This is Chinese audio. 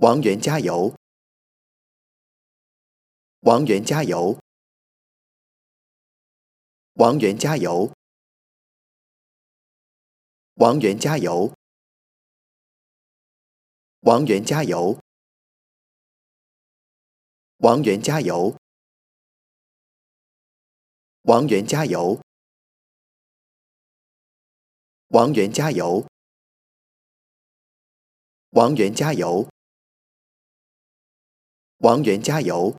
王源加油！王源加油！王源加油！王源加油！王源加油！王源加油！王源加油！王源加油！王源加油！王源加油！